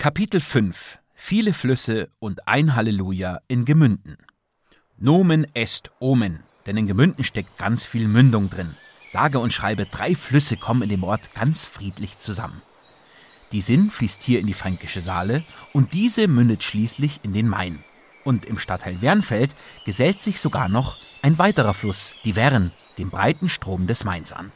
Kapitel 5 Viele Flüsse und ein Halleluja in Gemünden. Nomen est Omen, denn in Gemünden steckt ganz viel Mündung drin. Sage und schreibe, drei Flüsse kommen in dem Ort ganz friedlich zusammen. Die Sinn fließt hier in die fränkische Saale und diese mündet schließlich in den Main. Und im Stadtteil Wernfeld gesellt sich sogar noch ein weiterer Fluss, die Wern, dem breiten Strom des Mains an.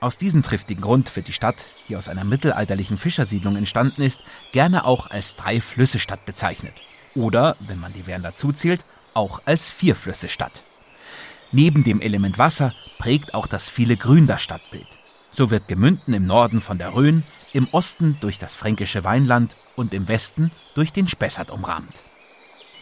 Aus diesem triftigen Grund wird die Stadt, die aus einer mittelalterlichen Fischersiedlung entstanden ist, gerne auch als Drei-Flüsse-Stadt bezeichnet. Oder, wenn man die Wern dazuzählt, auch als Vier-Flüsse-Stadt. Neben dem Element Wasser prägt auch das viele Grün das Stadtbild. So wird Gemünden im Norden von der Rhön, im Osten durch das fränkische Weinland und im Westen durch den Spessart umrahmt.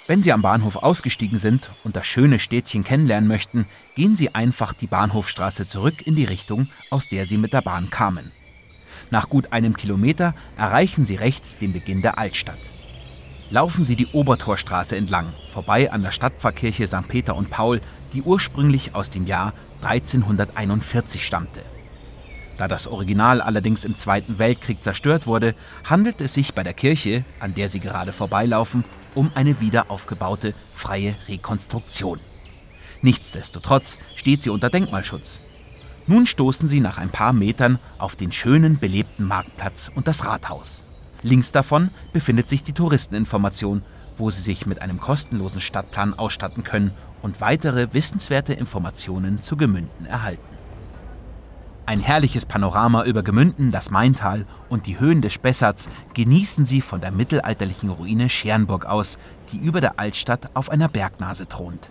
Wenn Sie am Bahnhof ausgestiegen sind und das schöne Städtchen kennenlernen möchten, gehen Sie einfach die Bahnhofstraße zurück in die Richtung, aus der Sie mit der Bahn kamen. Nach gut einem Kilometer erreichen Sie rechts den Beginn der Altstadt. Laufen Sie die Obertorstraße entlang, vorbei an der Stadtpfarrkirche St. Peter und Paul, die ursprünglich aus dem Jahr 1341 stammte. Da das Original allerdings im Zweiten Weltkrieg zerstört wurde, handelt es sich bei der Kirche, an der Sie gerade vorbeilaufen, um eine wiederaufgebaute freie Rekonstruktion. Nichtsdestotrotz steht sie unter Denkmalschutz. Nun stoßen sie nach ein paar Metern auf den schönen belebten Marktplatz und das Rathaus. Links davon befindet sich die Touristeninformation, wo sie sich mit einem kostenlosen Stadtplan ausstatten können und weitere wissenswerte Informationen zu Gemünden erhalten. Ein herrliches Panorama über Gemünden, das Maintal und die Höhen des Spessarts genießen sie von der mittelalterlichen Ruine Schernburg aus, die über der Altstadt auf einer Bergnase thront.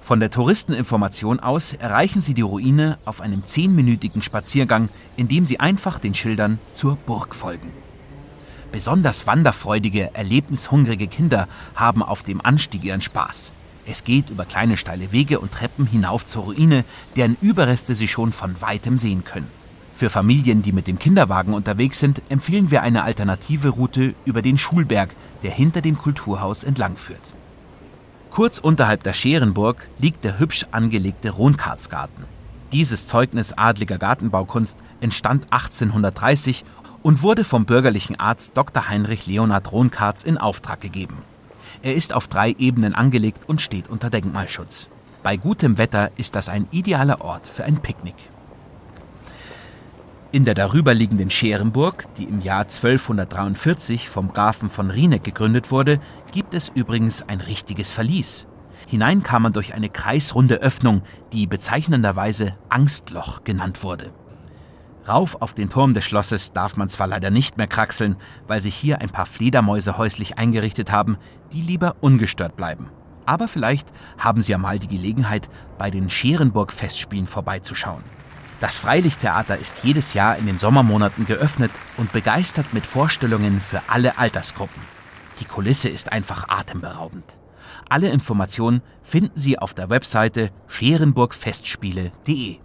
Von der Touristeninformation aus erreichen sie die Ruine auf einem zehnminütigen Spaziergang, in dem sie einfach den Schildern zur Burg folgen. Besonders wanderfreudige, erlebnishungrige Kinder haben auf dem Anstieg ihren Spaß. Es geht über kleine steile Wege und Treppen hinauf zur Ruine, deren Überreste Sie schon von weitem sehen können. Für Familien, die mit dem Kinderwagen unterwegs sind, empfehlen wir eine alternative Route über den Schulberg, der hinter dem Kulturhaus entlangführt. Kurz unterhalb der Scherenburg liegt der hübsch angelegte Ronkartsgarten. Dieses Zeugnis adliger Gartenbaukunst entstand 1830 und wurde vom bürgerlichen Arzt Dr. Heinrich Leonhard Ronkarts in Auftrag gegeben. Er ist auf drei Ebenen angelegt und steht unter Denkmalschutz. Bei gutem Wetter ist das ein idealer Ort für ein Picknick. In der darüberliegenden Scherenburg, die im Jahr 1243 vom Grafen von Rieneck gegründet wurde, gibt es übrigens ein richtiges Verlies. Hinein kam man durch eine kreisrunde Öffnung, die bezeichnenderweise Angstloch genannt wurde. Rauf auf den Turm des Schlosses darf man zwar leider nicht mehr kraxeln, weil sich hier ein paar Fledermäuse häuslich eingerichtet haben, die lieber ungestört bleiben. Aber vielleicht haben Sie ja mal die Gelegenheit, bei den Scherenburg-Festspielen vorbeizuschauen. Das Freilichttheater ist jedes Jahr in den Sommermonaten geöffnet und begeistert mit Vorstellungen für alle Altersgruppen. Die Kulisse ist einfach atemberaubend. Alle Informationen finden Sie auf der Webseite scherenburgfestspiele.de.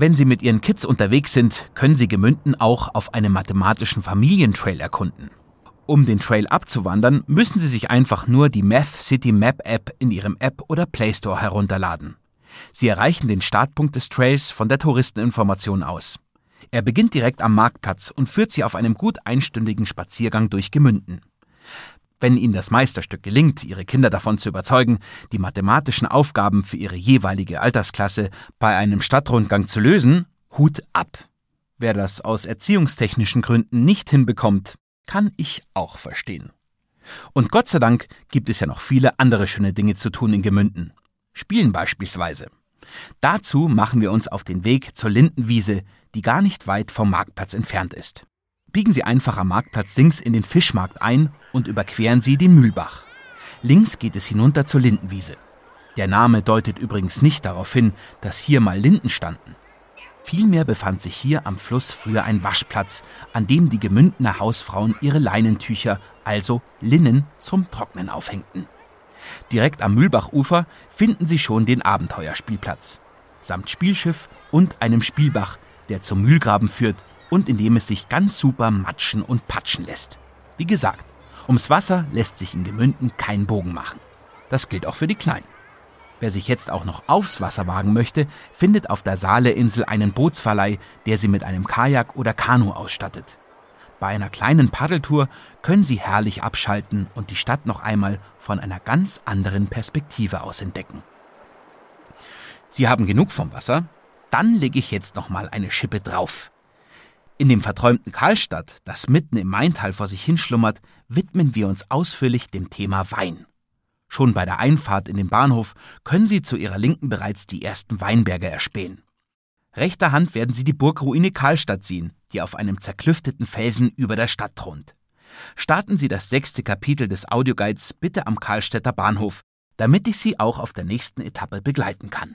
Wenn Sie mit Ihren Kids unterwegs sind, können Sie Gemünden auch auf einem mathematischen Familientrail erkunden. Um den Trail abzuwandern, müssen Sie sich einfach nur die Math City Map App in Ihrem App oder Play Store herunterladen. Sie erreichen den Startpunkt des Trails von der Touristeninformation aus. Er beginnt direkt am Marktplatz und führt Sie auf einem gut einstündigen Spaziergang durch Gemünden. Wenn Ihnen das Meisterstück gelingt, Ihre Kinder davon zu überzeugen, die mathematischen Aufgaben für ihre jeweilige Altersklasse bei einem Stadtrundgang zu lösen, Hut ab. Wer das aus erziehungstechnischen Gründen nicht hinbekommt, kann ich auch verstehen. Und Gott sei Dank gibt es ja noch viele andere schöne Dinge zu tun in Gemünden. Spielen beispielsweise. Dazu machen wir uns auf den Weg zur Lindenwiese, die gar nicht weit vom Marktplatz entfernt ist. Biegen Sie einfach am Marktplatz links in den Fischmarkt ein und überqueren Sie den Mühlbach. Links geht es hinunter zur Lindenwiese. Der Name deutet übrigens nicht darauf hin, dass hier mal Linden standen. Vielmehr befand sich hier am Fluss früher ein Waschplatz, an dem die Gemündener Hausfrauen ihre Leinentücher, also Linnen, zum Trocknen aufhängten. Direkt am Mühlbachufer finden Sie schon den Abenteuerspielplatz, samt Spielschiff und einem Spielbach, der zum Mühlgraben führt und in dem es sich ganz super matschen und patschen lässt. Wie gesagt, ums Wasser lässt sich in Gemünden kein Bogen machen. Das gilt auch für die Kleinen. Wer sich jetzt auch noch aufs Wasser wagen möchte, findet auf der Saaleinsel einen Bootsverleih, der sie mit einem Kajak oder Kanu ausstattet. Bei einer kleinen Paddeltour können Sie herrlich abschalten und die Stadt noch einmal von einer ganz anderen Perspektive aus entdecken. Sie haben genug vom Wasser? Dann lege ich jetzt noch mal eine Schippe drauf. In dem verträumten Karlstadt, das mitten im Maintal vor sich hinschlummert, widmen wir uns ausführlich dem Thema Wein. Schon bei der Einfahrt in den Bahnhof können Sie zu Ihrer Linken bereits die ersten Weinberge erspähen. Rechter Hand werden Sie die Burgruine Karlstadt sehen, die auf einem zerklüfteten Felsen über der Stadt thront. Starten Sie das sechste Kapitel des Audioguides bitte am Karlstädter Bahnhof, damit ich Sie auch auf der nächsten Etappe begleiten kann.